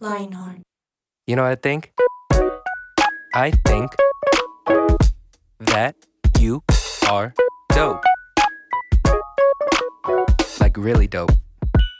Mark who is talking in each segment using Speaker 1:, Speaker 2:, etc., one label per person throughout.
Speaker 1: Lionheart.
Speaker 2: You know what I think? I think that you are dope. Like really dope.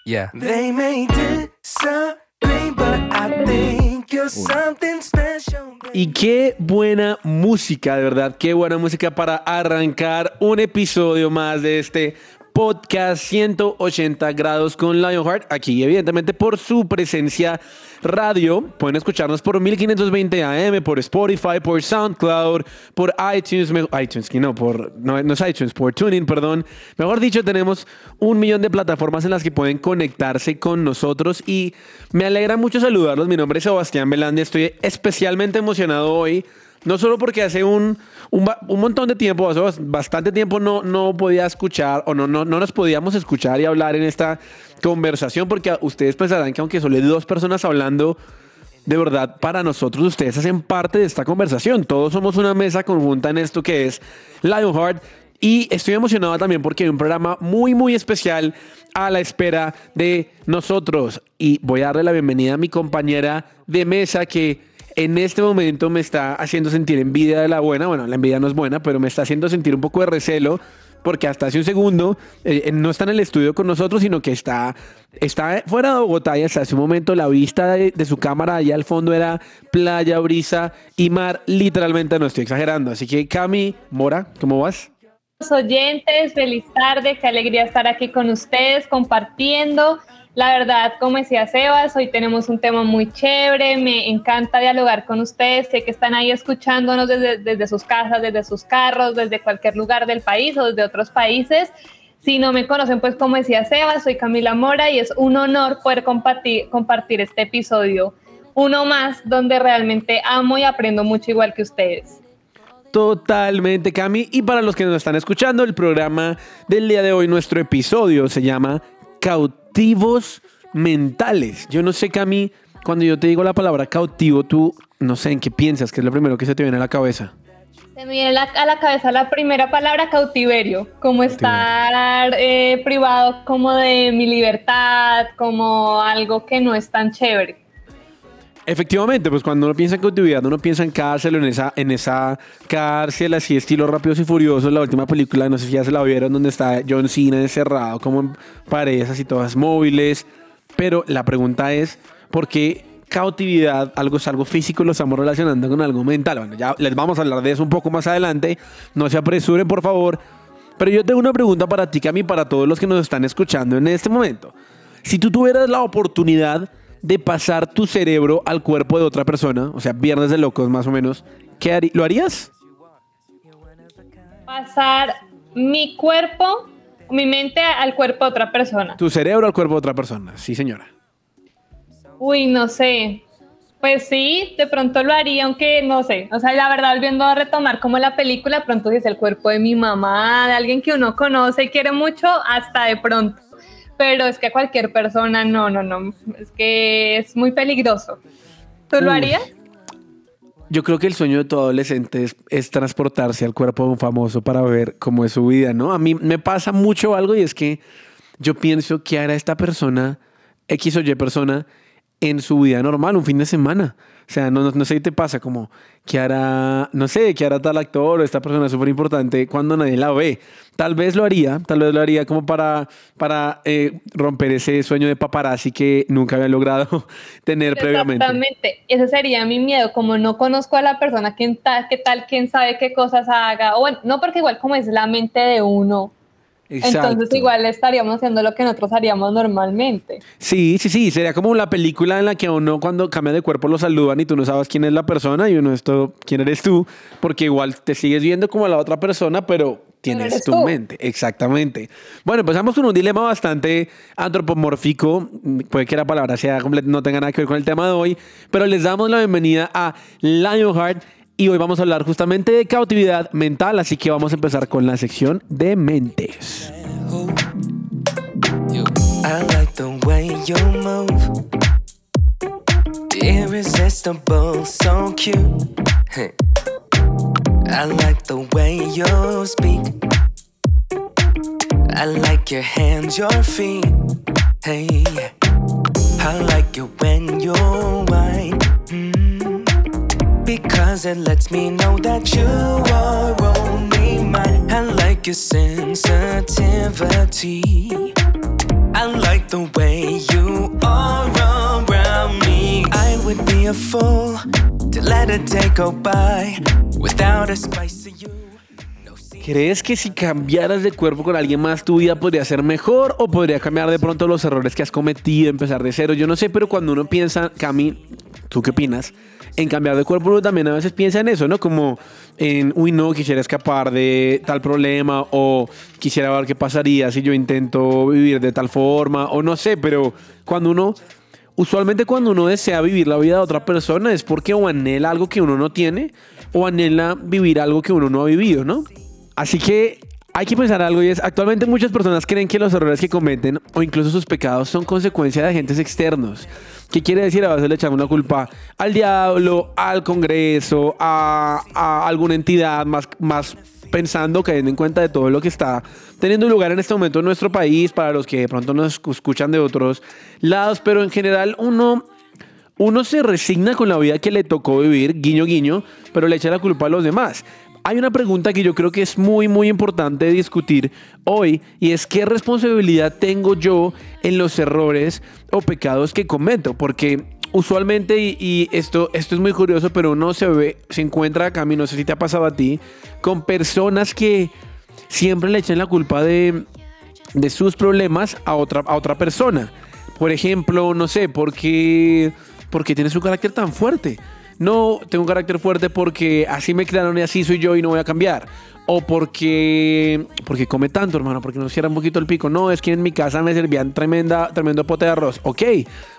Speaker 2: Yeah.
Speaker 3: They may disagree, but I think you're something special.
Speaker 4: Y qué buena música, de verdad, qué buena música para arrancar un episodio más de este podcast 180 grados con Lionheart. Aquí, evidentemente, por su presencia radio. Pueden escucharnos por 1520 AM, por Spotify, por SoundCloud, por iTunes. iTunes, que no, por, no, no es iTunes, por Tuning, perdón. Mejor dicho, tenemos un millón de plataformas en las que pueden conectarse con nosotros y me alegra mucho saludarlos. Mi nombre es Sebastián Belandi. Estoy especialmente emocionado hoy. No solo porque hace un, un, un montón de tiempo, hace bas- bastante tiempo no, no podía escuchar o no, no, no nos podíamos escuchar y hablar en esta conversación, porque ustedes pensarán que aunque solo hay dos personas hablando, de verdad, para nosotros ustedes hacen parte de esta conversación. Todos somos una mesa conjunta en esto que es Lionheart. Y estoy emocionado también porque hay un programa muy, muy especial a la espera de nosotros. Y voy a darle la bienvenida a mi compañera de mesa que en este momento me está haciendo sentir envidia de la buena. Bueno, la envidia no es buena, pero me está haciendo sentir un poco de recelo porque hasta hace un segundo eh, no está en el estudio con nosotros, sino que está, está fuera de Bogotá y hasta hace un momento la vista de, de su cámara allá al fondo era playa, brisa y mar. Literalmente no estoy exagerando. Así que Cami, Mora, ¿cómo vas?
Speaker 5: oyentes, feliz tarde, qué alegría estar aquí con ustedes compartiendo. La verdad, como decía Sebas, hoy tenemos un tema muy chévere, me encanta dialogar con ustedes, sé que están ahí escuchándonos desde, desde sus casas, desde sus carros, desde cualquier lugar del país o desde otros países. Si no me conocen, pues como decía Sebas, soy Camila Mora y es un honor poder compartir, compartir este episodio, uno más donde realmente amo y aprendo mucho igual que ustedes.
Speaker 4: Totalmente, Cami. Y para los que nos están escuchando, el programa del día de hoy, nuestro episodio se llama Cautivos Mentales. Yo no sé, Cami, cuando yo te digo la palabra cautivo, tú no sé en qué piensas, que es lo primero que se te viene a la cabeza.
Speaker 5: Se me viene a la cabeza la primera palabra cautiverio, como estar eh, privado como de mi libertad, como algo que no es tan chévere.
Speaker 4: Efectivamente, pues cuando uno piensa en cautividad, uno piensa en cárcel, en esa, en esa cárcel así estilo Rápidos y Furiosos, la última película, no sé si ya se la vieron, donde está John Cena encerrado como en paredes así todas móviles. Pero la pregunta es, ¿por qué cautividad, algo es algo físico, lo estamos relacionando con algo mental? Bueno, ya les vamos a hablar de eso un poco más adelante, no se apresuren por favor. Pero yo tengo una pregunta para ti, Cami, para todos los que nos están escuchando en este momento. Si tú tuvieras la oportunidad de pasar tu cerebro al cuerpo de otra persona, o sea, viernes de locos más o menos, ¿qué harí- ¿lo harías?
Speaker 5: Pasar mi cuerpo, mi mente al cuerpo de otra persona.
Speaker 4: Tu cerebro al cuerpo de otra persona, sí señora.
Speaker 5: Uy, no sé. Pues sí, de pronto lo haría, aunque no sé. O sea, la verdad, volviendo a retomar como la película, de pronto es el cuerpo de mi mamá, de alguien que uno conoce y quiere mucho, hasta de pronto. Pero es que cualquier persona, no, no, no. Es que es muy peligroso. ¿Tú lo harías?
Speaker 4: Yo creo que el sueño de todo adolescente es, es transportarse al cuerpo de un famoso para ver cómo es su vida, ¿no? A mí me pasa mucho algo y es que yo pienso que hará esta persona, X o Y persona, en su vida normal, un fin de semana. O sea, no, no, no sé qué te pasa, como que hará, no sé, que hará tal actor o esta persona súper importante cuando nadie la ve. Tal vez lo haría, tal vez lo haría como para, para eh, romper ese sueño de paparazzi que nunca había logrado tener previamente.
Speaker 5: Exactamente, ese sería mi miedo, como no conozco a la persona, quién tal, qué tal, quién sabe qué cosas haga, o bueno, no porque igual como es la mente de uno, entonces igual estaríamos haciendo lo que nosotros haríamos normalmente.
Speaker 4: Sí, sí, sí, sería como la película en la que uno cuando cambia de cuerpo lo saludan y tú no sabes quién es la persona y uno esto, quién eres tú, porque igual te sigues viendo como a la otra persona, pero tienes tu
Speaker 5: tú.
Speaker 4: mente, exactamente. Bueno, empezamos con un dilema bastante antropomórfico, puede que la palabra sea comple- no tenga nada que ver con el tema de hoy, pero les damos la bienvenida a Lionheart Y hoy vamos a hablar justamente de cautividad mental, así que vamos a empezar con la sección de mentes.
Speaker 3: I like the way you move. Irresistible, so cute. I like the way you speak. I like your hands, your feet. Hey. I like it when you whine. Because it lets me know that you are only mine. I like your sensitivity. I like the way you are around me. I would be a fool to let a day go by without a spice of you.
Speaker 4: ¿Crees que si cambiaras de cuerpo con alguien más tu vida podría ser mejor o podría cambiar de pronto los errores que has cometido, empezar de cero? Yo no sé, pero cuando uno piensa, Cami, ¿tú qué opinas? En cambiar de cuerpo uno también a veces piensa en eso, ¿no? Como en, uy, no, quisiera escapar de tal problema o quisiera ver qué pasaría si yo intento vivir de tal forma o no sé, pero cuando uno Usualmente cuando uno desea vivir la vida de otra persona es porque o anhela algo que uno no tiene o anhela vivir algo que uno no ha vivido, ¿no? Así que hay que pensar algo y es, actualmente muchas personas creen que los errores que cometen o incluso sus pecados son consecuencia de agentes externos. ¿Qué quiere decir? A veces le echamos la culpa al diablo, al Congreso, a, a alguna entidad más, más pensando, cayendo en cuenta de todo lo que está teniendo lugar en este momento en nuestro país, para los que de pronto nos escuchan de otros lados, pero en general uno, uno se resigna con la vida que le tocó vivir, guiño guiño, pero le echa la culpa a los demás. Hay una pregunta que yo creo que es muy, muy importante discutir hoy y es qué responsabilidad tengo yo en los errores o pecados que cometo, porque usualmente, y, esto, esto es muy curioso, pero uno se ve, se encuentra acá, no sé si te ha pasado a ti, con personas que siempre le echan la culpa de, de sus problemas a otra, a otra persona. Por ejemplo, no sé, porque, porque tiene su carácter tan fuerte. No, tengo un carácter fuerte porque así me crearon y así soy yo y no voy a cambiar. O porque, porque come tanto, hermano, porque nos cierra un poquito el pico. No, es que en mi casa me servían tremenda, tremendo pote de arroz. Ok,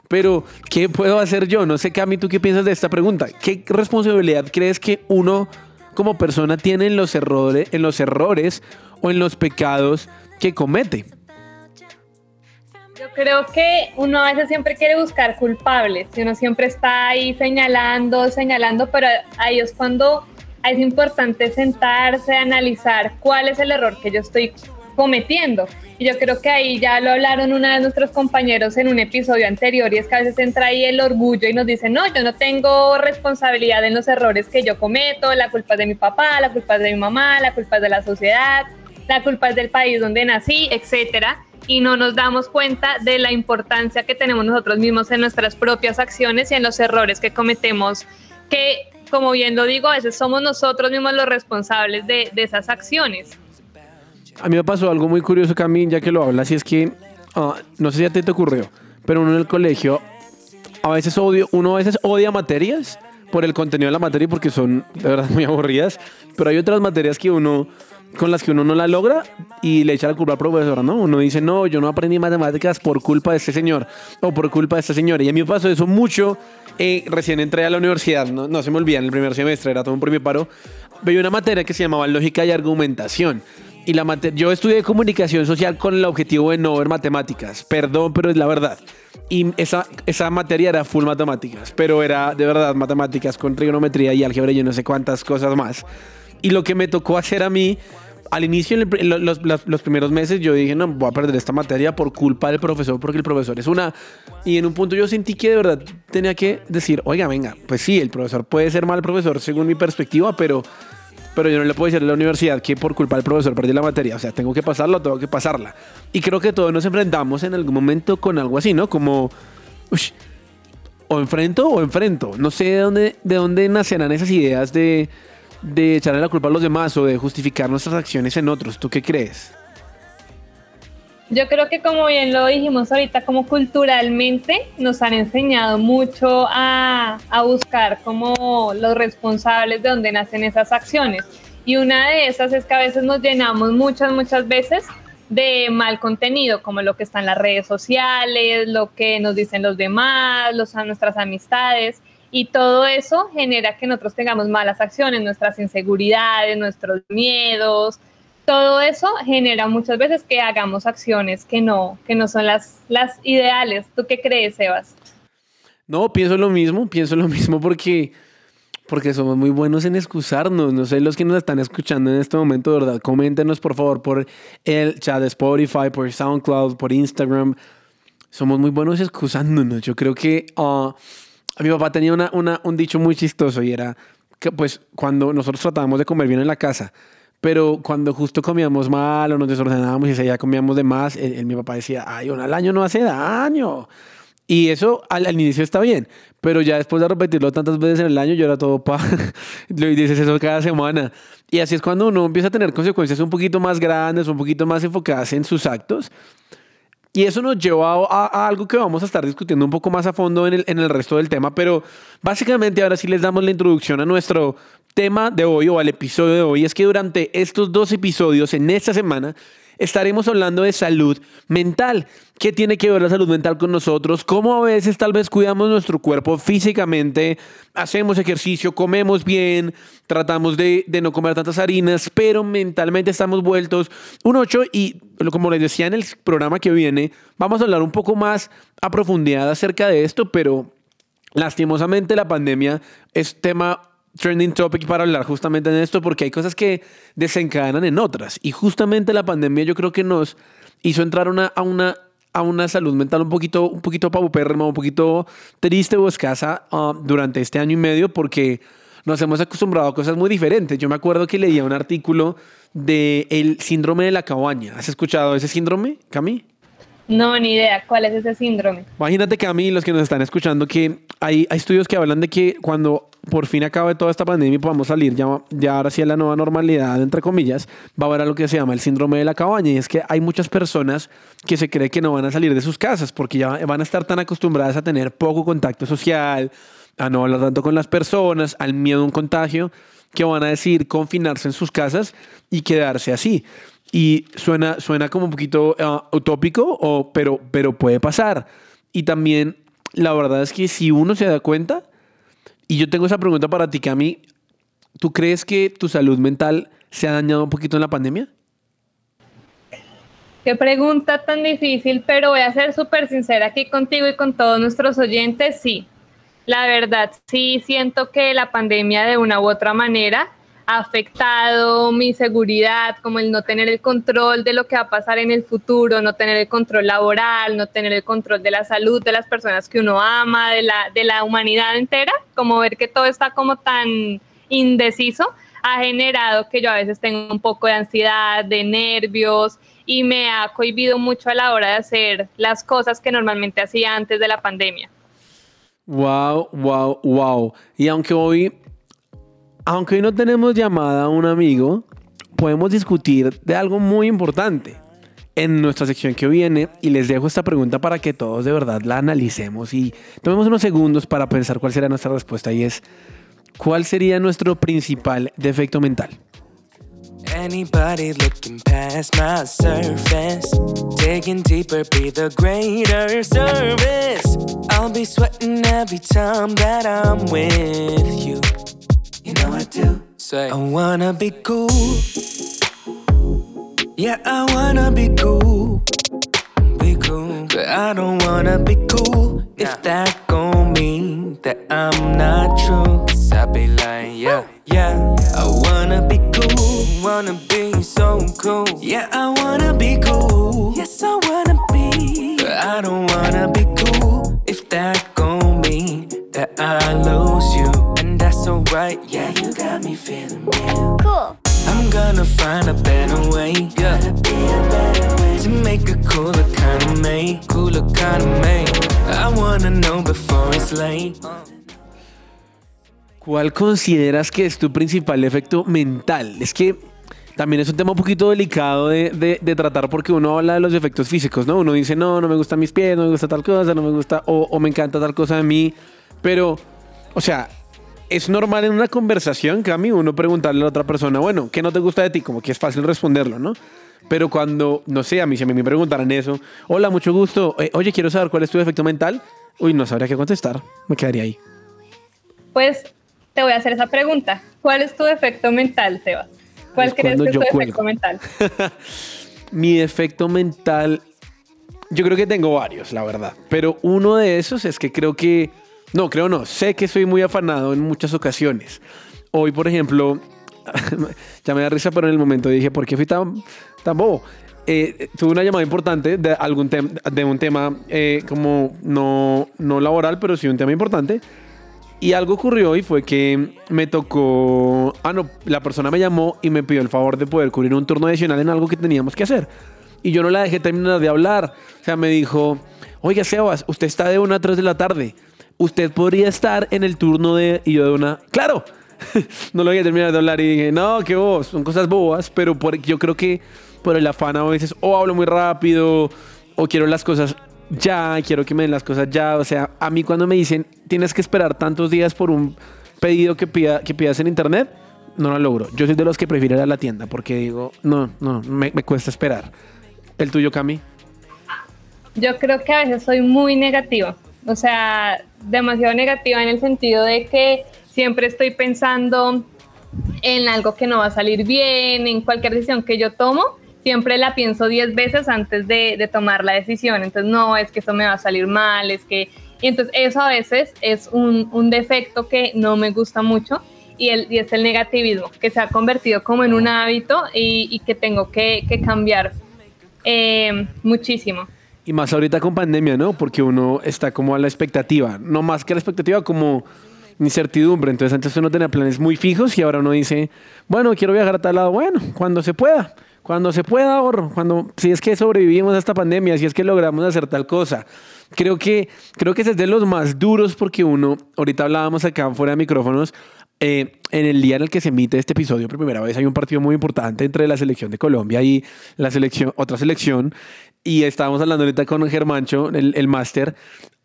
Speaker 4: pero ¿qué puedo hacer yo? No sé, Cami, ¿tú qué piensas de esta pregunta? ¿Qué responsabilidad crees que uno como persona tiene en los errores, en los errores o en los pecados que comete?
Speaker 5: Yo creo que uno a veces siempre quiere buscar culpables, y uno siempre está ahí señalando, señalando, pero ahí es cuando es importante sentarse, analizar cuál es el error que yo estoy cometiendo. Y yo creo que ahí ya lo hablaron una de nuestros compañeros en un episodio anterior y es que a veces entra ahí el orgullo y nos dice, no, yo no tengo responsabilidad en los errores que yo cometo, la culpa es de mi papá, la culpa es de mi mamá, la culpa es de la sociedad, la culpa es del país donde nací, etcétera y no nos damos cuenta de la importancia que tenemos nosotros mismos en nuestras propias acciones y en los errores que cometemos, que como bien lo digo, a veces somos nosotros mismos los responsables de, de esas acciones.
Speaker 4: A mí me pasó algo muy curioso, Cami, ya que lo hablas, y es que, ah, no sé si a ti te ocurrió, pero uno en el colegio, a veces odio, uno a veces odia materias por el contenido de la materia porque son de verdad muy aburridas, pero hay otras materias que uno con las que uno no la logra y le echa la culpa al profesor, ¿no? Uno dice, no, yo no aprendí matemáticas por culpa de este señor o por culpa de esta señora. Y a mí me pasó eso mucho. eh, recién entré a la universidad, no, se me olvida, en el primer semestre, era todo un primer paro. Veía una materia que se llamaba lógica y argumentación. Y la yo estudié comunicación social con el objetivo de no ver matemáticas. Perdón, pero es la verdad. Y esa, esa materia era full matemáticas, pero era de verdad matemáticas con trigonometría y álgebra y yo no sé cuántas cosas más. Y lo que me tocó hacer a mí, al inicio, en los, los- los primeros meses, yo dije, no, voy a perder esta materia por culpa del profesor, porque el profesor es una... Y en un punto yo sentí que de verdad tenía que decir, oiga, venga, pues sí, el profesor puede ser mal profesor según mi perspectiva, pero, pero yo no le puedo decir a la universidad que por culpa del profesor perdí la materia. O sea, tengo que pasarla, tengo que pasarla. Y creo que todos nos enfrentamos en algún momento con algo así, ¿no? Como... ush, o enfrento o enfrento. No sé de dónde, de dónde nacerán esas ideas de, de echarle la culpa a los demás o de justificar nuestras acciones en otros. ¿Tú qué crees?
Speaker 5: Yo creo que como bien lo dijimos ahorita, como culturalmente nos han enseñado mucho a, a buscar como los responsables de dónde nacen esas acciones. Y una de esas es que a veces nos llenamos muchas, muchas veces de mal contenido, como lo que está en las redes sociales, lo que nos dicen los demás, los, a nuestras amistades. Y todo eso genera que nosotros tengamos malas acciones, nuestras inseguridades, nuestros miedos, todo eso genera muchas veces que hagamos acciones que no, que no son las, las ideales. ¿Tú qué crees, Sebas?
Speaker 4: No, pienso lo mismo, pienso lo mismo porque, porque somos muy buenos en excusarnos. No sé, los que nos están escuchando en este momento, verdad, coméntenos por favor por el chat de Spotify, por SoundCloud, por Instagram. Somos muy buenos excusándonos. Yo creo que uh, mi papá tenía una, una, un dicho muy chistoso y era que pues cuando nosotros tratábamos de comer bien en la casa, pero cuando justo comíamos mal o nos desordenábamos y ya comíamos de más, el, mi papá decía, ay, uno al año no hace daño. Y eso al, inicio está bien, pero ya después de repetirlo tantas veces en el año, yo era todo pa. Le dices eso cada semana. Y así es cuando uno empieza a tener consecuencias un poquito más grandes, un poquito más enfocadas en sus actos. Y eso nos lleva a, algo que vamos a estar discutiendo un poco más a fondo en el, en el resto del tema, pero básicamente ahora sí les damos la introducción a nuestro tema de hoy o al episodio de hoy. Es que durante estos dos episodios, en esta semana, estaremos hablando de salud mental. ¿Qué tiene que ver la salud mental con nosotros? ¿Cómo a veces tal vez cuidamos nuestro cuerpo físicamente? Hacemos ejercicio, comemos bien, tratamos de, no comer tantas harinas, pero mentalmente estamos vueltos un 8 y como les decía en el programa que viene, vamos a hablar un poco más a profundidad acerca de esto, pero lastimosamente la pandemia es tema trending topic para hablar justamente en esto porque hay cosas que desencadenan en otras y justamente la pandemia yo creo que nos hizo entrar una, a una a una salud mental un poquito un poquito paupérrima, un poquito triste o escasa ah, durante este año y medio porque nos hemos acostumbrado a cosas muy diferentes. Yo me acuerdo que leía un artículo de el síndrome de la cabaña. ¿Has escuchado ese síndrome, Cami?
Speaker 5: No, ni idea. ¿Cuál es ese síndrome?
Speaker 4: Imagínate que a mí, los que nos están escuchando, que hay, hay estudios que hablan de que cuando por fin acabe toda esta pandemia y podamos salir ya, ya ahora sí a la nueva normalidad, entre comillas, va a haber algo que se llama el síndrome de la cabaña. Y es que hay muchas personas que se cree que no van a salir de sus casas porque ya van a estar tan acostumbradas a tener poco contacto social, a no hablar tanto con las personas, al miedo a un contagio, que van a decir confinarse en sus casas y quedarse así. Y suena, suena como un poquito ah, utópico, pero, pero puede pasar. Y también, la verdad es que si uno se da cuenta, y yo tengo esa pregunta para ti, Cami, ¿tú crees que tu salud mental se ha dañado un poquito en la pandemia?
Speaker 5: Qué pregunta tan difícil, pero voy a ser súper sincera aquí contigo y con todos nuestros oyentes. Sí, la verdad, sí siento que la pandemia de una u otra manera ha afectado mi seguridad, como el no tener el control de lo que va a pasar en el futuro, no tener el control laboral, no tener el control de la salud de las personas que uno ama, de la, de la humanidad entera, como ver que todo está como tan indeciso, ha generado que yo a veces tengo un poco de ansiedad, de nervios y me ha cohibido mucho a la hora de hacer las cosas que normalmente hacía antes de la pandemia.
Speaker 4: Wow, wow, wow. Y aunque hoy aunque hoy no tenemos llamada a un amigo, podemos discutir de algo muy importante en nuestra sección que viene y les dejo esta pregunta para que todos de verdad la analicemos y tomemos unos segundos para pensar cuál será nuestra respuesta y es ¿cuál sería nuestro principal defecto mental? Anybody looking past my surface. You know I do. Say, I wanna be cool. Yeah, I wanna be cool. Be cool. But I don't wanna be cool if that gon' mean that I'm not true. Cause I be lying, yeah, yeah. I wanna be cool. Wanna be so cool. Yeah, I wanna be cool. ¿Cuál consideras que es tu principal efecto mental? Es que también es un tema un poquito delicado de, de, tratar porque uno habla de los efectos físicos, ¿no? Uno dice, no, no me gustan mis pies, no me gusta tal cosa, no me gusta, o me encanta tal cosa de mí. Pero, o sea, es normal en una conversación, Cami, uno preguntarle a la otra persona, bueno, ¿qué no te gusta de ti? Como que es fácil responderlo, ¿no? Pero cuando, no sé, a mí si a mí me preguntaran eso, hola, mucho gusto, eh, oye, quiero saber cuál es tu defecto mental, uy, no sabría qué contestar, me quedaría ahí.
Speaker 5: pues te voy a hacer esa pregunta. ¿Cuál es tu defecto mental, Sebas? ¿Cuál
Speaker 4: Es
Speaker 5: crees que es tu defecto mental?
Speaker 4: Mi defecto mental, yo creo que tengo varios, la verdad. Pero uno de esos es que creo que, no, creo no, sé que soy muy afanado en muchas ocasiones. Hoy, por ejemplo, ya me da risa, pero en el momento dije, ¿por qué fui tan, tan bobo? Eh, tuve una llamada importante de, algún de un tema eh, como no, no laboral, pero sí un tema importante. Y algo ocurrió y fue que me tocó. Ah, no, la persona me llamó y me pidió el favor de poder cubrir un turno adicional en algo que teníamos que hacer. Y yo no la dejé terminar de hablar. O sea, me dijo: Oiga, Sebas, usted está de una a 3 de la tarde. Usted podría estar en el turno de. Y yo de una. ¡Claro! no lo dejé terminar de hablar y dije: No, qué vos, son cosas bobas, pero por, yo creo que por el afán a veces o hablo muy rápido o quiero las cosas ya, quiero que me den las cosas ya. O sea, a mí cuando me dicen tienes que esperar tantos días por un pedido que, pida, que pidas en internet, no lo logro. Yo soy de los que prefiero ir a la tienda porque digo, no, no, me, me cuesta esperar. ¿El tuyo, Cami?
Speaker 5: Yo creo que a veces soy muy negativa, o sea, demasiado negativa en el sentido de que siempre estoy pensando en algo que no va a salir bien, en cualquier decisión que yo tomo, siempre la pienso 10 veces antes de, tomar la decisión. Entonces, no, es que eso me va a salir mal, es que... Y entonces eso a veces es un, defecto que no me gusta mucho y, el, y es el negativismo, que se ha convertido como en un hábito y, y que tengo que, que cambiar eh, muchísimo.
Speaker 4: Y más ahorita con pandemia, ¿no? Porque uno está como a la expectativa. No más que la expectativa, como incertidumbre. Entonces antes uno tenía planes muy fijos y ahora uno dice, bueno, quiero viajar a tal lado. Bueno, cuando se pueda. Cuando se pueda, ahorro. Cuando, si es que sobrevivimos a esta pandemia, si es que logramos hacer tal cosa. Creo que, creo que ese es de los más duros porque uno, ahorita hablábamos acá fuera de micrófonos, eh, en el día en el que se emite este episodio por primera vez hay un partido muy importante entre la selección de Colombia y la selección, otra selección. Y estábamos hablando ahorita con Germancho, el, el máster.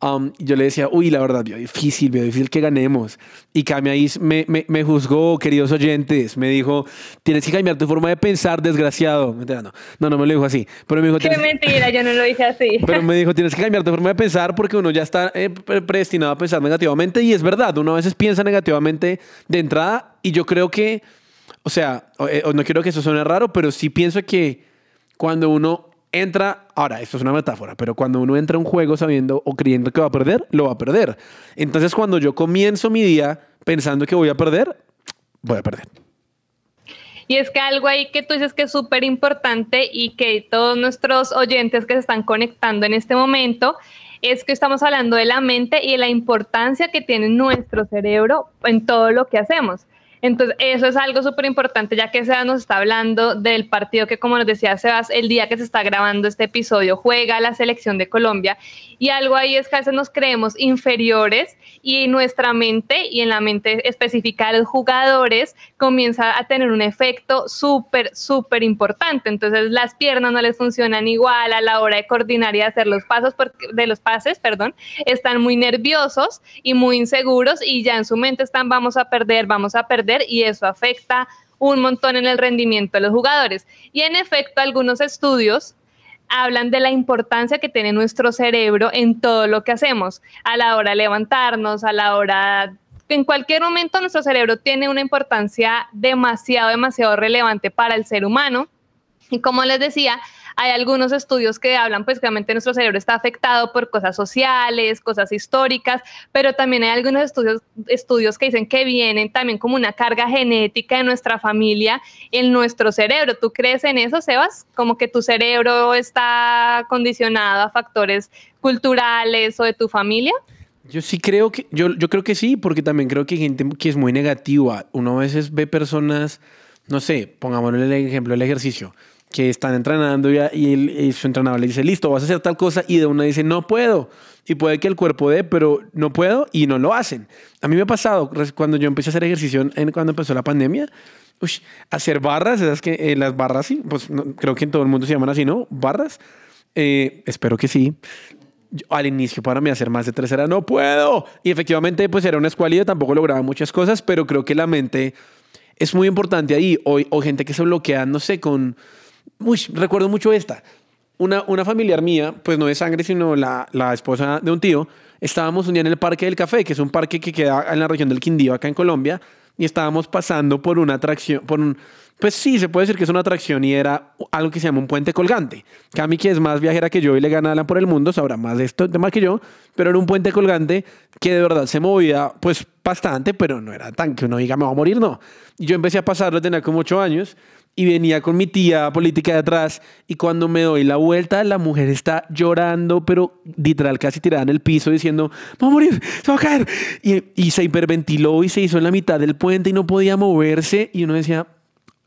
Speaker 4: um, yo le decía, uy, la verdad, veo difícil, veo difícil que ganemos. Y Cami ahí me, me, me juzgó, queridos oyentes. Me dijo, tienes que cambiar tu forma de pensar, desgraciado. No, no, no me lo dijo así. Pero me dijo,
Speaker 5: Qué
Speaker 4: "Tienes-
Speaker 5: mentira, yo no lo dije así.
Speaker 4: pero me dijo, tienes que cambiar tu forma de pensar porque uno ya está eh, pre- predestinado a pensar negativamente. Y es verdad, uno a veces piensa negativamente de entrada. Y yo creo que, o sea, o- eh, o no quiero que eso suene raro, pero sí pienso que cuando uno entra, ahora, esto es una metáfora, pero cuando uno entra a un juego sabiendo o creyendo que va a perder, lo va a perder. Entonces, cuando yo comienzo mi día pensando que voy a perder, voy a perder.
Speaker 5: Y es que algo ahí que tú dices que es súper importante y que todos nuestros oyentes que se están conectando en este momento, es que estamos hablando de la mente y de la importancia que tiene nuestro cerebro en todo lo que hacemos. Entonces, eso es algo súper importante, ya que Sebas nos está hablando del partido que, como nos decía Sebas, el día que se está grabando este episodio, juega la selección de Colombia. Y algo ahí es que a veces nos creemos inferiores y nuestra mente y en la mente específica de los jugadores comienza a tener un efecto súper, súper importante. Entonces, las piernas no les funcionan igual a la hora de coordinar y hacer los pasos porque, de los pases, perdón, están muy nerviosos y muy inseguros y ya en su mente están vamos a perder, vamos a perder y eso afecta un montón en el rendimiento de los jugadores. Y en efecto, algunos estudios hablan de la importancia que tiene nuestro cerebro en todo lo que hacemos, a la hora de levantarnos, a la hora... En cualquier momento nuestro cerebro tiene una importancia demasiado, demasiado relevante para el ser humano. Y como les decía, hay algunos estudios que hablan, pues claramente nuestro cerebro está afectado por cosas sociales, cosas históricas, pero también hay algunos estudios, estudios que dicen que vienen también como una carga genética de nuestra familia en nuestro cerebro. ¿Tú crees en eso, Sebas? Como que tu cerebro está condicionado a factores culturales o de tu familia.
Speaker 4: Yo sí creo que, yo, yo creo que sí, porque también creo que hay gente que es muy negativa. Uno a veces ve personas, no sé, pongámosle el ejemplo del ejercicio, que están entrenando y, y, y su entrenador le dice, listo, vas a hacer tal cosa, y de una dice, no puedo. Y puede que el cuerpo dé, pero no puedo, y no lo hacen. A mí me ha pasado, cuando yo empecé a hacer ejercicio, en, cuando empezó la pandemia, ush, hacer barras, esas que eh, las barras, sí, pues no- creo que en todo el mundo se llaman así, ¿no? Barras. Eh, espero que sí. Yo, al inicio para mí hacer más de tres era no puedo. Y efectivamente pues era una escualidad, tampoco lograba muchas cosas, pero creo que la mente es muy importante ahí. O, o gente que se bloquea, no sé, con... Uy, recuerdo mucho esta. una, una familiar mía, pues no de sangre, sino la, la esposa de un tío, estábamos un día en el Parque del Café, que es un parque que queda en la región del Quindío, acá en Colombia, y estábamos pasando por una atracción, por un, pues sí, se puede decir que es una atracción y era algo que se llama un puente colgante. Cami, que es más viajera que yo y le gana por el mundo, sabrá más de esto tema que yo, pero era un puente colgante que de verdad se movía pues bastante, pero no era tan que uno diga me va a morir, no. Y yo empecé a pasarlo, tenía como ocho años, y venía con mi tía política de atrás y cuando me doy la vuelta la mujer está llorando pero literal casi tirada en el piso diciendo va a morir, se va a caer y, y se hiperventiló y se hizo en la mitad del puente y no podía moverse y uno decía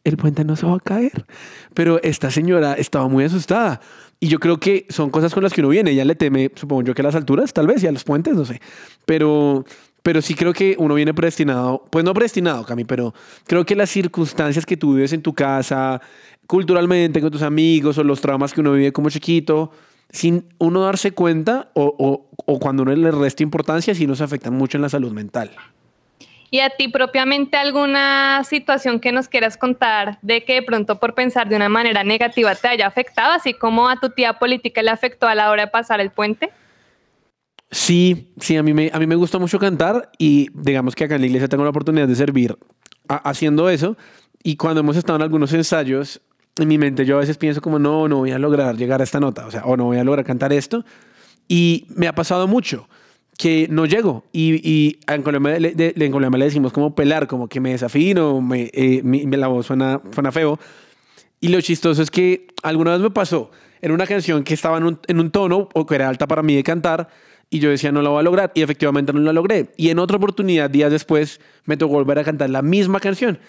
Speaker 4: el puente no se va a caer pero esta señora estaba muy asustada y yo creo que son cosas con las que uno viene ella le teme supongo yo que a las alturas tal vez y a los puentes no sé. Pero pero sí creo que uno viene predestinado, pues no predestinado, Cami, pero creo que las circunstancias que tú vives en tu casa, culturalmente, con tus amigos, o los traumas que uno vive como chiquito, sin uno darse cuenta, o, o, o cuando uno le resta importancia, sí nos afectan mucho en la salud mental.
Speaker 5: ¿Y a ti propiamente alguna situación que nos quieras contar de que de pronto por pensar de una manera negativa te haya afectado, así como a tu tía política le afectó a la hora de pasar el puente?
Speaker 4: Sí, sí, a mí, me, a mí me gusta mucho cantar y digamos que acá en la iglesia tengo la oportunidad de servir haciendo eso. Y cuando hemos estado en algunos ensayos, en mi mente yo a veces pienso como, no, no voy a lograr llegar a esta nota, o sea, o no voy a lograr cantar esto. Y me ha pasado mucho que no llego. Y, y en, Colombia, le, de, decimos como pelar, como que me desafino, me, eh, mi, la voz suena, suena feo. Y lo chistoso es que alguna vez me pasó en una canción que estaba en un tono o que era alta para mí de cantar y yo decía, no la voy a lograr. Y efectivamente no la logré. Y en otra oportunidad, días después, me tocó volver a cantar la misma canción.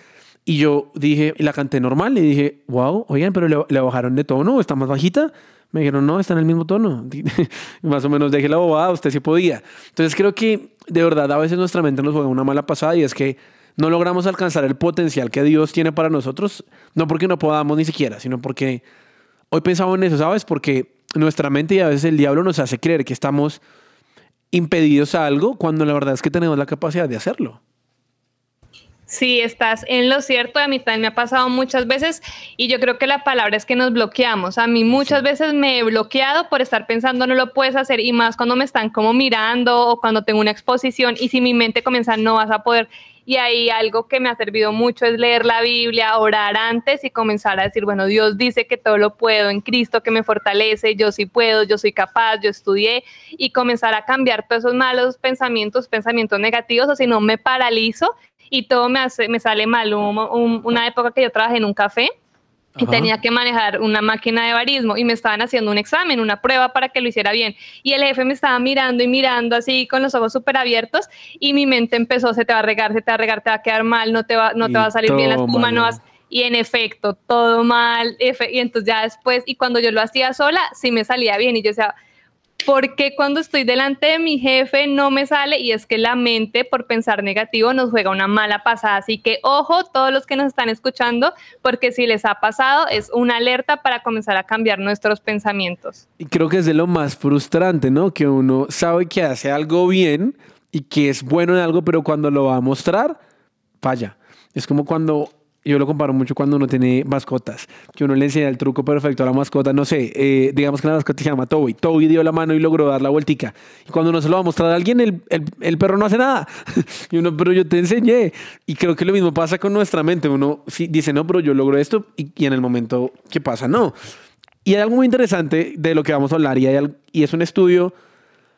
Speaker 4: Y yo dije, la canté normal. Y dije, wow, oigan, pero le, le bajaron de tono, está más bajita. Me dijeron, no, está en el mismo tono. más o menos dejé la bobada, usted sí podía. Entonces creo que de verdad a veces nuestra mente nos juega una mala pasada y es que no logramos alcanzar el potencial que Dios tiene para nosotros, no porque no podamos ni siquiera, sino porque hoy pensamos en eso, ¿sabes? Porque nuestra mente y a veces el diablo nos hace creer que estamos impedidos a algo cuando la verdad es que tenemos la capacidad de hacerlo.
Speaker 5: Sí, estás en lo cierto, a mí también me ha pasado muchas veces y yo creo que la palabra es que nos bloqueamos. A mí muchas veces me he bloqueado por estar pensando no lo puedes hacer y más cuando me están como mirando o cuando tengo una exposición y si mi mente comienza no vas a poder y ahí algo que me ha servido mucho es leer la Biblia, orar antes y comenzar a decir, bueno, Dios dice que todo lo puedo en Cristo que me fortalece, yo sí puedo, yo soy capaz, yo estudié y comenzar a cambiar todos esos malos pensamientos, pensamientos negativos, o si no me paralizo y todo me, hace, sale mal. Hubo una época que yo trabajé en un café y tenía que manejar una máquina de barismo y me estaban haciendo un examen, una prueba para que lo hiciera bien. Y el jefe me estaba mirando y mirando así con los ojos súper abiertos y mi mente empezó, se te va a regar, se te va a regar, te va a quedar mal, no te va, no te va a salir bien la espuma, no vas... Y en efecto, todo mal. Y entonces ya después, y cuando yo lo hacía sola, sí me salía bien. Y yo decía, porque cuando estoy delante de mi jefe no me sale y es que la mente por pensar negativo nos juega una mala pasada. Así que ojo todos los que nos están escuchando porque si les ha pasado es una alerta para comenzar a cambiar nuestros pensamientos.
Speaker 4: Y creo que es de lo más frustrante, ¿no? Que uno sabe que hace algo bien y que es bueno en algo, pero cuando lo va a mostrar, falla. Es como cuando yo lo comparo mucho cuando uno tiene mascotas, que uno le enseña el truco perfecto a la mascota, no sé, eh, digamos que la mascota se llama Toby, Toby dio la mano y logró dar la vueltica, y cuando uno se lo va a mostrar a alguien, el, el, el perro no hace nada, y uno, pero yo te enseñé, y creo que lo mismo pasa con nuestra mente, uno sí, dice, no, pero yo logro esto, y, en el momento que pasa, no. Y hay algo muy interesante de lo que vamos a hablar, y, y es un estudio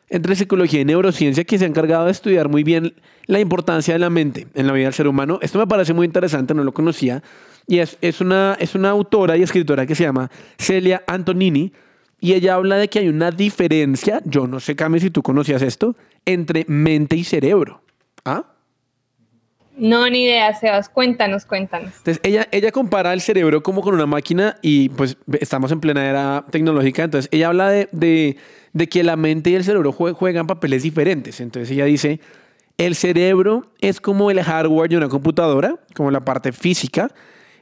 Speaker 4: entre psicología y neurociencia que se ha encargado de estudiar muy bien la importancia de la mente en la vida del ser humano. Esto me parece muy interesante, no lo conocía. Y es, es, una, es una autora y escritora que se llama Celia Antonini. Y ella habla de que hay una diferencia, yo no sé, Cami, si tú conocías esto, entre mente y cerebro. ¿Ah?
Speaker 5: No, ni idea, Sebas. Cuéntanos, cuéntanos.
Speaker 4: Entonces, ella, ella compara el cerebro como con una máquina y pues estamos en plena era tecnológica. Entonces, ella habla de, de, que la mente y el cerebro juegan papeles diferentes. Entonces, ella dice, el cerebro es como el hardware de una computadora, como la parte física,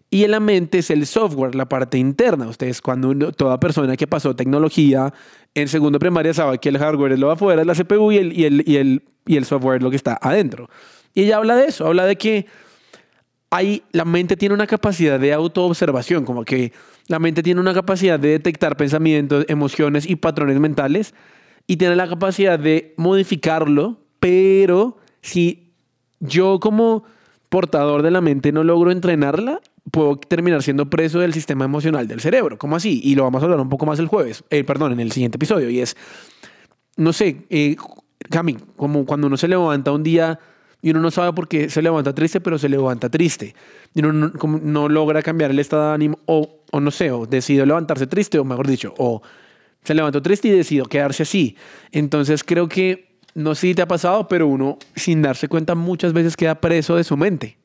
Speaker 4: y la mente es el software, la parte interna. Ustedes, cuando toda persona que pasó tecnología en segundo primaria sabe que el hardware es lo de afuera, es la CPU y el, y, el, y, el, y el software es lo que está adentro. Y ella habla de eso, habla de que hay, la mente tiene una capacidad de autoobservación, como que la mente tiene una capacidad de detectar pensamientos, emociones y patrones mentales y tiene la capacidad de modificarlo, pero si yo como portador de la mente no logro entrenarla, puedo terminar siendo preso del sistema emocional del cerebro. ¿Cómo así? Y lo vamos a hablar un poco más el jueves, eh, perdón, en el siguiente episodio. Y es, no sé, eh, Cami, como cuando uno se levanta un día y uno no sabe por qué se levanta triste, pero se levanta triste. Y uno no, logra cambiar el estado de ánimo, o, o no sé, o decidió levantarse triste, o mejor dicho, o se levantó triste y decidió quedarse así. Entonces creo que, no sé si te ha pasado, pero uno sin darse cuenta muchas veces queda preso de su mente.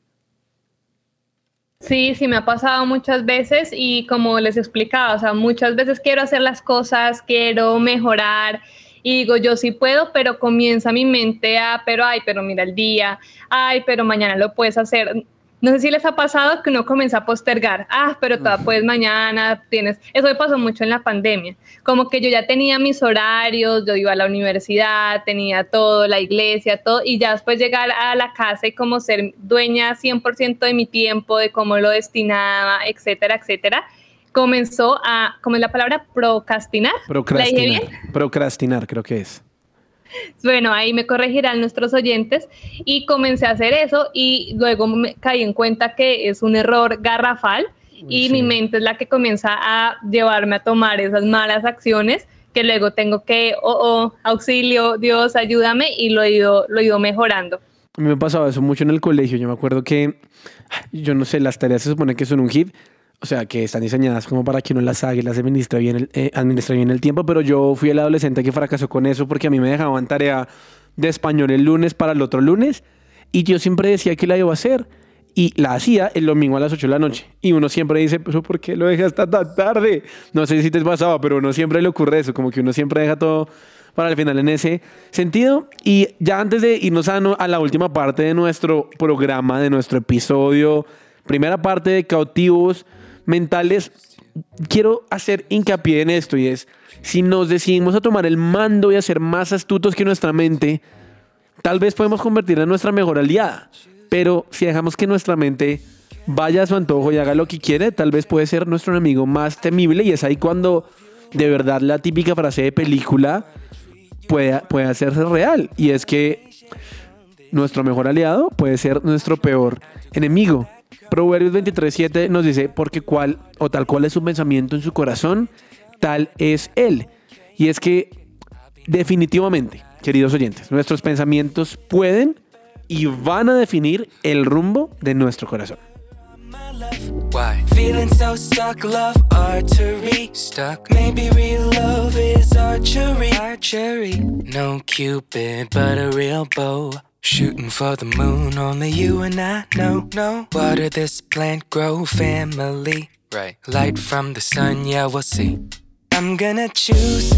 Speaker 5: Sí, sí, me ha pasado muchas veces y como les explicaba, o sea, muchas veces quiero hacer las cosas, quiero mejorar y digo, yo sí puedo, pero comienza mi mente a, pero ay, pero mira el día, ay, pero mañana lo puedes hacer. No sé si les ha pasado que uno comienza a postergar, ah, pero todavía puedes mañana, tienes, eso me pasó mucho en la pandemia, como que yo ya tenía mis horarios, yo iba a la universidad, tenía todo, la iglesia, todo, y ya después llegar a la casa y como ser dueña 100% de mi tiempo, de cómo lo destinaba, etcétera, etcétera, comenzó a, ¿cómo es la palabra? Procrastinar.
Speaker 4: Procrastinar. Procrastinar, creo que es.
Speaker 5: Bueno, ahí me corregirán nuestros oyentes y comencé a hacer eso y luego me caí en cuenta que es un error garrafal y mi mente es la que comienza a llevarme a tomar esas malas acciones que luego tengo que, oh, oh, auxilio, Dios, ayúdame y lo he ido, lo he ido mejorando.
Speaker 4: A mí me pasaba eso mucho en el colegio. Yo me acuerdo que, yo no sé, las tareas se supone que son un hit, o sea, que están diseñadas como para que uno las haga y las administre bien, el, eh, bien el tiempo, pero yo fui el adolescente que fracasó con eso porque a mí me dejaban tarea de español el lunes para el otro lunes y yo siempre decía que la iba a hacer y la hacía el domingo a las 8 de la noche. Y uno siempre dice, pero ¿por qué lo dejas hasta tan tarde? No sé si te pasaba, pero uno siempre le ocurre eso, como que uno siempre deja todo para el final en ese sentido. Y ya antes de irnos a, a la última parte de nuestro programa, de nuestro episodio, primera parte de cautivos, mentales, quiero hacer hincapié en esto y es, si nos decidimos a tomar el mando y a ser más astutos que nuestra mente, tal vez podemos convertirla en nuestra mejor aliada, pero si dejamos que nuestra mente vaya a su antojo y haga lo que quiere, tal vez puede ser nuestro enemigo más temible y es ahí cuando de verdad la típica frase de película puede, puede hacerse real y es que nuestro mejor aliado puede ser nuestro peor enemigo. Proverbios 23.7 nos dice, porque cual o tal cual es su pensamiento en su corazón, tal es él. Y es que definitivamente, queridos oyentes, nuestros pensamientos pueden y van a definir el rumbo de nuestro corazón.
Speaker 3: Why? Feeling so stuck, love. Stuck. Maybe real love is. Archery. No cupid, but a real bow. Shooting for the moon, only you and I know. No, water this plant, grow family. Right. Light from the sun, yeah, we'll see. I'm gonna choose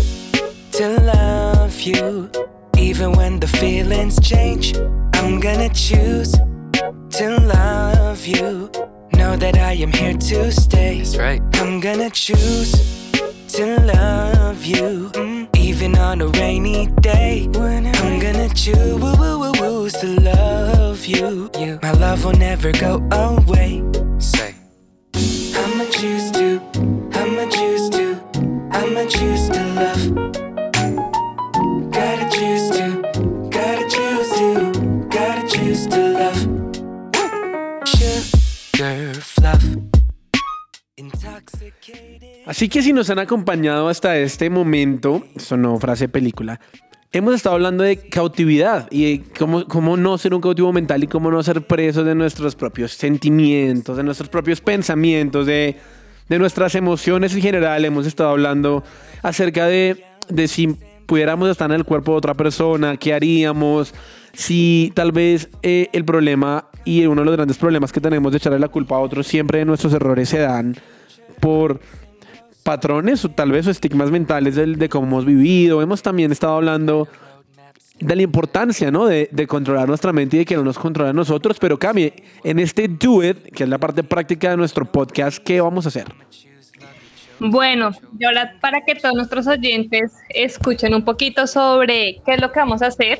Speaker 3: to love you, even when the feelings change. I'm gonna choose to love you. Know that I am here to stay. That's right. I'm gonna choose to love you, mm, even on a rainy day. Gonna choose to love you. you. My love will never go away. Say, I'ma choose to, I'ma choose to, I'ma choose to love. Gotta choose to, gotta choose to, gotta choose to love. Sugar fluff. Intoxicated.
Speaker 4: Así que si nos han acompañado hasta este momento, sonó frase película, hemos estado hablando de cautividad y de cómo, cómo no ser un cautivo mental y cómo no ser presos de nuestros propios sentimientos, de nuestros propios pensamientos, de, de nuestras emociones en general. Hemos estado hablando acerca de, de si pudiéramos estar en el cuerpo de otra persona, qué haríamos, si tal vez eh, el problema y uno de los grandes problemas que tenemos de echarle la culpa a otros siempre de nuestros errores se dan por patrones o tal vez o estigmas mentales de, cómo hemos vivido. Hemos también estado hablando de la importancia, ¿no? De, controlar nuestra mente y de que no nos controla nosotros. Pero Cami, en este Do It, que es la parte práctica de nuestro podcast, ¿qué vamos a hacer?
Speaker 5: Bueno, y ahora para que todos nuestros oyentes escuchen un poquito sobre qué es lo que vamos a hacer,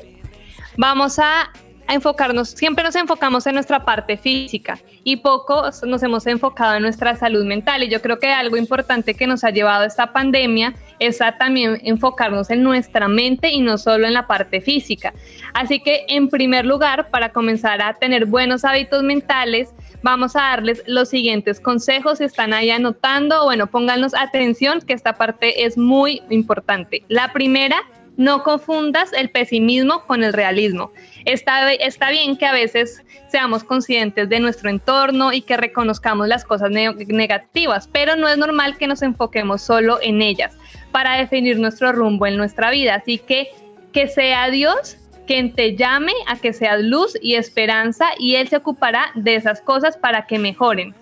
Speaker 5: vamos a a enfocarnos, siempre nos enfocamos en nuestra parte física y poco nos hemos enfocado en nuestra salud mental. Y yo creo que algo importante que nos ha llevado esta pandemia es a también enfocarnos en nuestra mente y no solo en la parte física. Así que en primer lugar, para comenzar a tener buenos hábitos mentales, vamos a darles los siguientes consejos. Si están ahí anotando, bueno, póngannos atención que esta parte es muy importante. La primera, no confundas el pesimismo con el realismo. Está, está bien que a veces seamos conscientes de nuestro entorno y que reconozcamos las cosas negativas, pero no es normal que nos enfoquemos solo en ellas para definir nuestro rumbo en nuestra vida. Así que que sea Dios quien te llame a que seas luz y esperanza y Él se ocupará de esas cosas para que mejoren.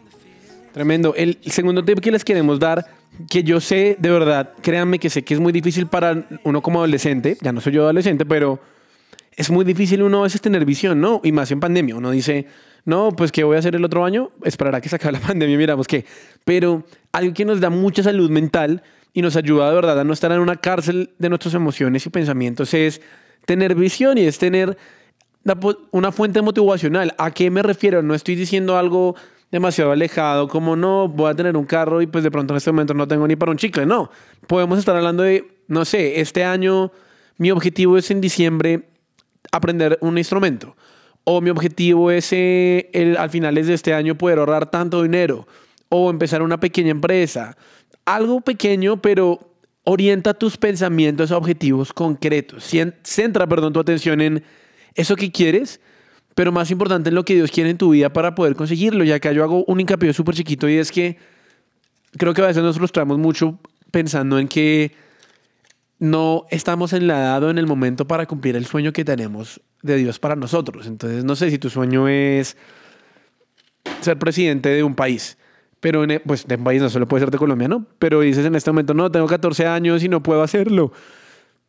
Speaker 4: Tremendo. El segundo tip que les queremos dar, que yo sé de verdad, créanme que sé que es muy difícil para uno como adolescente, ya no soy yo adolescente, pero es muy difícil uno a veces tener visión, ¿no? Y más en pandemia. Uno dice, no, pues ¿qué voy a hacer el otro año? Esperará que se acabe la pandemia, miramos qué. Pero algo que nos da mucha salud mental y nos ayuda de verdad a no estar en una cárcel de nuestras emociones y pensamientos es tener visión y es tener una fuente motivacional. ¿A qué me refiero? No estoy diciendo algo demasiado alejado, como no, voy a tener un carro y pues de pronto en este momento no tengo ni para un chicle. No, podemos estar hablando de, no sé, este año mi objetivo es en diciembre aprender un instrumento. O mi objetivo es eh, el, al finales de este año poder ahorrar tanto dinero. O empezar una pequeña empresa. Algo pequeño, pero orienta tus pensamientos a objetivos concretos. Centra, perdón, tu atención en eso que quieres, pero más importante en lo que Dios quiere en tu vida para poder conseguirlo. Y acá yo hago un hincapié súper chiquito y es que creo que a veces nos frustramos mucho pensando en que no estamos en la edad en el momento para cumplir el sueño que tenemos de Dios para nosotros. Entonces, no sé si tu sueño es ser presidente de un país pero en, e, pues de país no solo puede ser de Colombia, ¿no? Pero dices en este momento, no, tengo 14 años y no puedo hacerlo.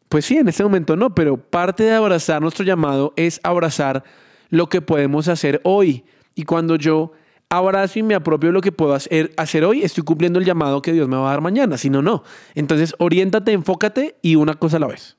Speaker 4: Pues sí, en este momento no, pero parte de abrazar nuestro llamado es abrazar lo que podemos hacer hoy. Y cuando yo abrazo y me apropio lo que puedo hacer, hacer hoy, estoy cumpliendo el llamado que Dios me va a dar mañana, si no, no. Entonces, oriéntate, enfócate y una cosa a la vez.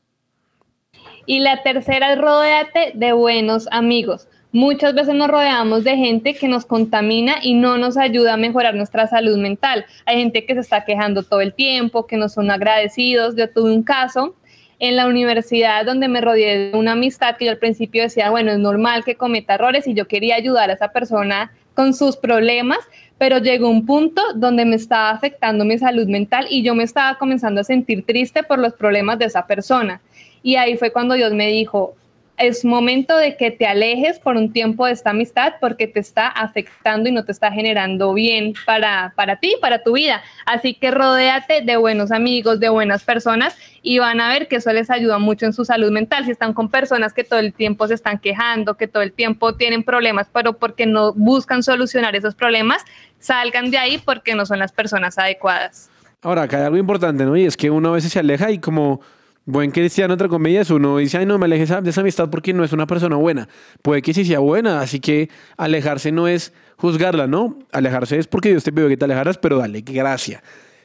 Speaker 5: Y la tercera es rodéate de buenos amigos. Muchas veces nos rodeamos de gente que nos contamina y no nos ayuda a mejorar nuestra salud mental. Hay gente que se está quejando todo el tiempo, que no son agradecidos. Yo tuve un caso en la universidad donde me rodeé de una amistad que yo al principio decía, bueno, es normal que cometa errores y yo quería ayudar a esa persona con sus problemas, pero llegó un punto donde me estaba afectando mi salud mental y yo me estaba comenzando a sentir triste por los problemas de esa persona. Y ahí fue cuando Dios me dijo, es momento de que te alejes por un tiempo de esta amistad porque te está afectando y no te está generando bien para, para ti, para tu vida. Así que rodéate de buenos amigos, de buenas personas y van a ver que eso les ayuda mucho en su salud mental. Si están con personas que todo el tiempo se están quejando, que todo el tiempo tienen problemas, pero porque no buscan solucionar esos problemas, salgan de ahí porque no son las personas adecuadas.
Speaker 4: Ahora, acá hay algo importante, ¿no? Y es que uno a veces se aleja y como buen cristiano, entre comillas, uno dice, ay, no, me alejes de esa amistad porque no es una persona buena. Puede que sí sea buena, así que alejarse no es juzgarla, ¿no? Alejarse es porque Dios te pidió que te alejaras, pero dale, gracia.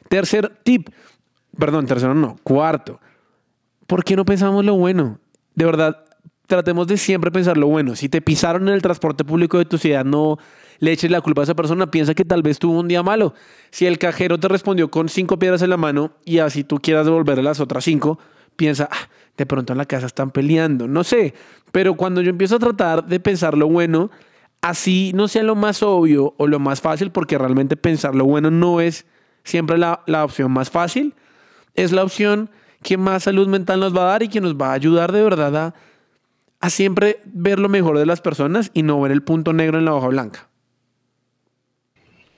Speaker 4: Tercer tip, perdón, tercero no, cuarto, ¿por qué no pensamos lo bueno? De verdad, tratemos de siempre pensar lo bueno. Si te pisaron en el transporte público de tu ciudad, no le eches la culpa a esa persona, piensa que tal vez tuvo un día malo. Si el cajero te respondió con cinco piedras en la mano y así tú quieras devolverle las otras cinco, piensa, ah, de pronto en la casa están peleando, no sé, pero cuando yo empiezo a tratar de pensar lo bueno, así no sea lo más obvio o lo más fácil, porque realmente pensar lo bueno no es siempre la, opción más fácil, es la opción que más salud mental nos va a dar y que nos va a ayudar de verdad a, a siempre ver lo mejor de las personas y no ver el punto negro en la hoja blanca.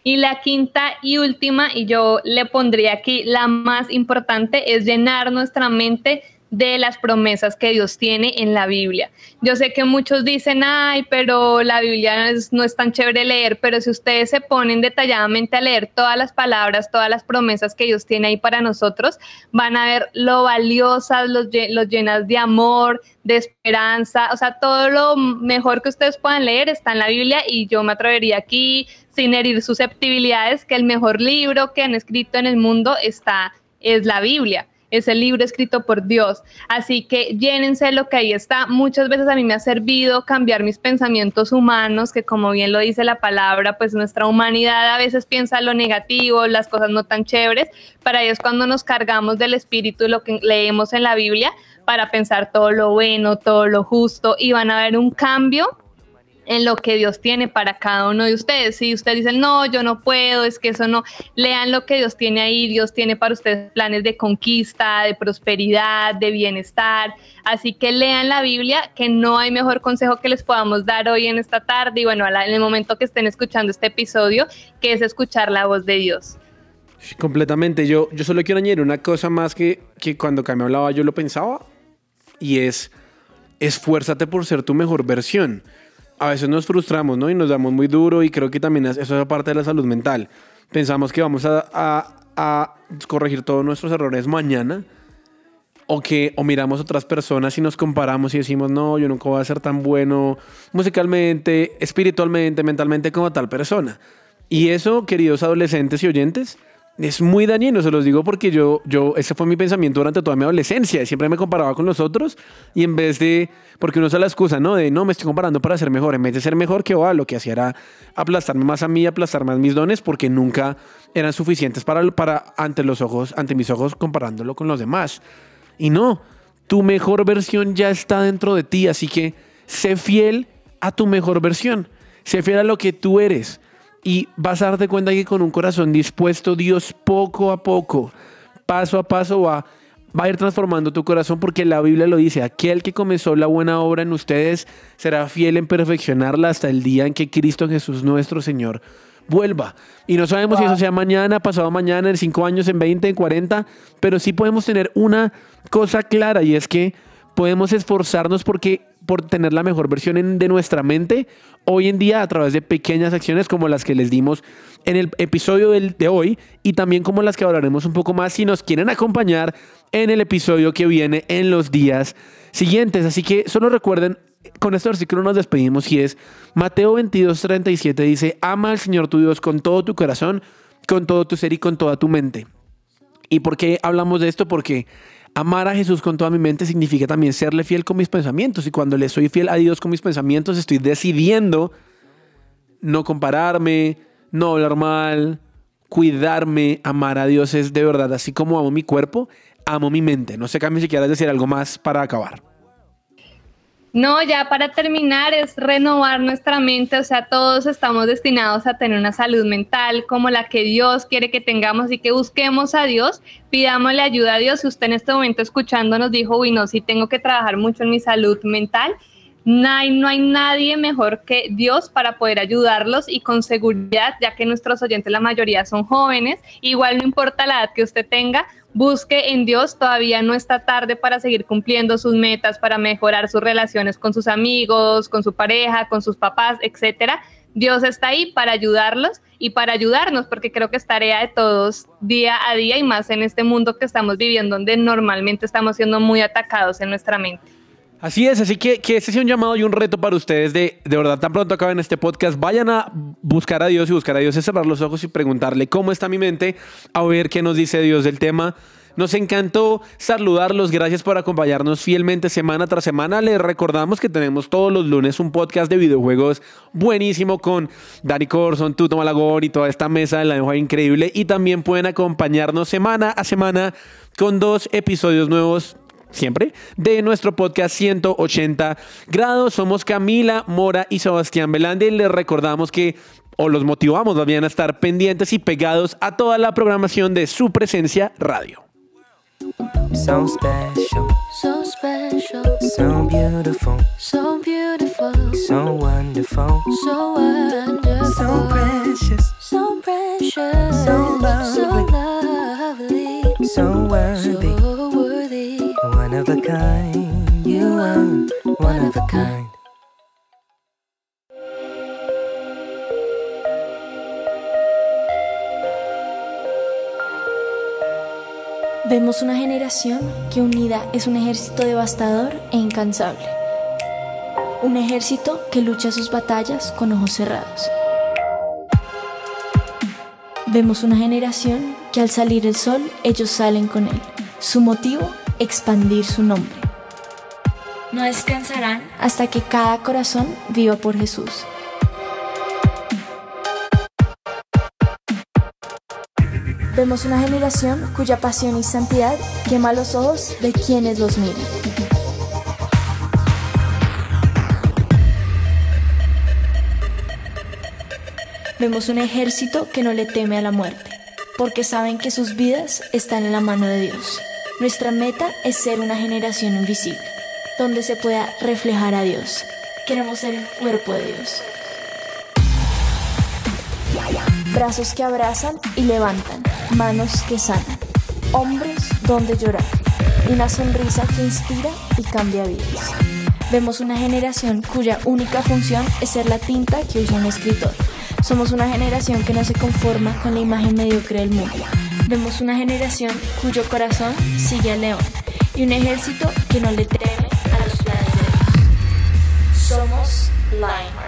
Speaker 5: Y la quinta y última, y yo le pondría aquí la más importante, es llenar nuestra mente de las promesas que Dios tiene en la Biblia. Yo sé que muchos dicen, ay, pero la Biblia no es, tan chévere leer, pero si ustedes se ponen detalladamente a leer todas las palabras, todas las promesas que Dios tiene ahí para nosotros, van a ver lo valiosas, los, los llenas de amor, de esperanza, o sea, todo lo mejor que ustedes puedan leer está en la Biblia y yo me atrevería aquí, sin herir susceptibilidades, que el mejor libro que han escrito en el mundo está, es la Biblia es el libro escrito por Dios. Así que llénense lo que ahí está. Muchas veces a mí me ha servido cambiar mis pensamientos humanos, que como bien lo dice la palabra, pues nuestra humanidad a veces piensa lo negativo, las cosas no tan chéveres. Para ello es cuando nos cargamos del espíritu, lo que leemos en la Biblia, para pensar todo lo bueno, todo lo justo, y van a ver un cambio en lo que Dios tiene para cada uno de ustedes. Si ustedes dicen, no, yo no puedo, es que eso no, lean lo que Dios tiene ahí. Dios tiene para ustedes planes de conquista, de prosperidad, de bienestar. Así que lean la Biblia, que no hay mejor consejo que les podamos dar hoy en esta tarde y bueno, en el momento que estén escuchando este episodio, que es escuchar la voz de Dios.
Speaker 4: completamente. Yo, yo solo quiero añadir una cosa más que, que cuando me hablaba yo lo pensaba y es esfuérzate por ser tu mejor versión a veces nos frustramos, ¿no? Y nos damos muy duro y creo que también eso es parte de la salud mental. Pensamos que vamos a, corregir todos nuestros errores mañana o que o miramos otras personas y nos comparamos y decimos, no, yo nunca voy a ser tan bueno musicalmente, espiritualmente, mentalmente como tal persona. Y eso, queridos adolescentes y oyentes, es muy dañino, se los digo porque yo, yo, ese fue mi pensamiento durante toda mi adolescencia. Siempre me comparaba con los otros y en vez de, porque uno usa la excusa, ¿no? De no, me estoy comparando para ser mejor. En vez de ser mejor que va, lo que hacía era aplastarme más a mí, aplastar más mis dones porque nunca eran suficientes para, para ante los ojos, ante mis ojos, comparándolo con los demás. Y no, tu mejor versión ya está dentro de ti, así que sé fiel a tu mejor versión. Sé fiel a lo que tú eres. Y vas a darte cuenta que con un corazón dispuesto, Dios poco a poco, paso a paso va, va a ir transformando tu corazón porque la Biblia lo dice, aquel que comenzó la buena obra en ustedes será fiel en perfeccionarla hasta el día en que Cristo Jesús nuestro Señor vuelva. Y no sabemos si eso sea mañana, pasado mañana, en cinco años, en 20, en 40, pero sí podemos tener una cosa clara y es que podemos esforzarnos porque por tener la mejor versión de nuestra mente hoy en día a través de pequeñas acciones como las que les dimos en el episodio de hoy y también como las que hablaremos un poco más si nos quieren acompañar en el episodio que viene en los días siguientes. Así que solo recuerden, con este versículo nos despedimos y es Mateo 22, 37 dice, ama al Señor tu Dios con todo tu corazón, con todo tu ser y con toda tu mente. ¿Y por qué hablamos de esto? Porque Amar a Jesús con toda mi mente significa también serle fiel con mis pensamientos. Y cuando le soy fiel a Dios con mis pensamientos, estoy decidiendo no compararme, no hablar mal, cuidarme, amar a Dios es de verdad, así como amo mi cuerpo, amo mi mente. No sé, Cami, si quieres decir algo más para acabar.
Speaker 5: No, ya para terminar es renovar nuestra mente, o sea, todos estamos destinados a tener una salud mental como la que Dios quiere que tengamos y que busquemos a Dios, pidámosle ayuda a Dios. Si usted en este momento escuchando nos dijo, uy, no, sí tengo que trabajar mucho en mi salud mental, no hay, no hay nadie mejor que Dios para poder ayudarlos y con seguridad, ya que nuestros oyentes la mayoría son jóvenes, igual no importa la edad que usted tenga, busque en Dios, todavía no está tarde para seguir cumpliendo sus metas, para mejorar sus relaciones con sus amigos, con su pareja, con sus papás, etcétera. Dios está ahí para ayudarlos y para ayudarnos, porque creo que es tarea de todos día a día y más en este mundo que estamos viviendo, donde normalmente estamos siendo muy atacados en nuestra mente.
Speaker 4: Así es, así que, que este es un llamado y un reto para ustedes de, de verdad, tan pronto acaben este podcast, vayan a buscar a Dios y buscar a Dios es cerrar los ojos y preguntarle cómo está mi mente, a ver qué nos dice Dios del tema. Nos encantó saludarlos. Gracias por acompañarnos fielmente semana tras semana. Les recordamos que tenemos todos los lunes un podcast de videojuegos buenísimo con Dani Corson, Tuto Malagón y toda esta mesa de la mejor increíble. Y también pueden acompañarnos semana a semana con dos episodios nuevos siempre, de nuestro podcast 180 grados. Somos Camila Mora y Sebastián Belande. Les recordamos que o los motivamos también a estar pendientes y pegados a toda la programación de su presencia radio.
Speaker 3: So special, so special, so beautiful, so beautiful, so wonderful, so wonderful, so precious, so precious, so lovely, so lovely, so worthy.
Speaker 1: Vemos una generación que unida es un ejército devastador e incansable. Un ejército que lucha sus batallas con ojos cerrados. Vemos una generación que al salir el sol ellos salen con él Su motivo, expandir su nombre. No descansarán hasta que cada corazón viva por Jesús. Vemos una generación cuya pasión y santidad quema los ojos de quienes los miran. Vemos un ejército que no le teme a la muerte, porque saben que sus vidas están en la mano de Dios. Nuestra meta es ser una generación invisible, donde se pueda reflejar a Dios. Queremos ser el cuerpo de Dios. Brazos que abrazan y levantan, manos que sanan, hombros donde llorar, una sonrisa que inspira y cambia vidas. Vemos una generación cuya única función es ser la tinta que usa un escritor. Somos una generación que no se conforma con la imagen mediocre del mundo. Vemos una generación cuyo corazón sigue al león y un ejército que no le teme a los planes de Dios. Somos Lionheart.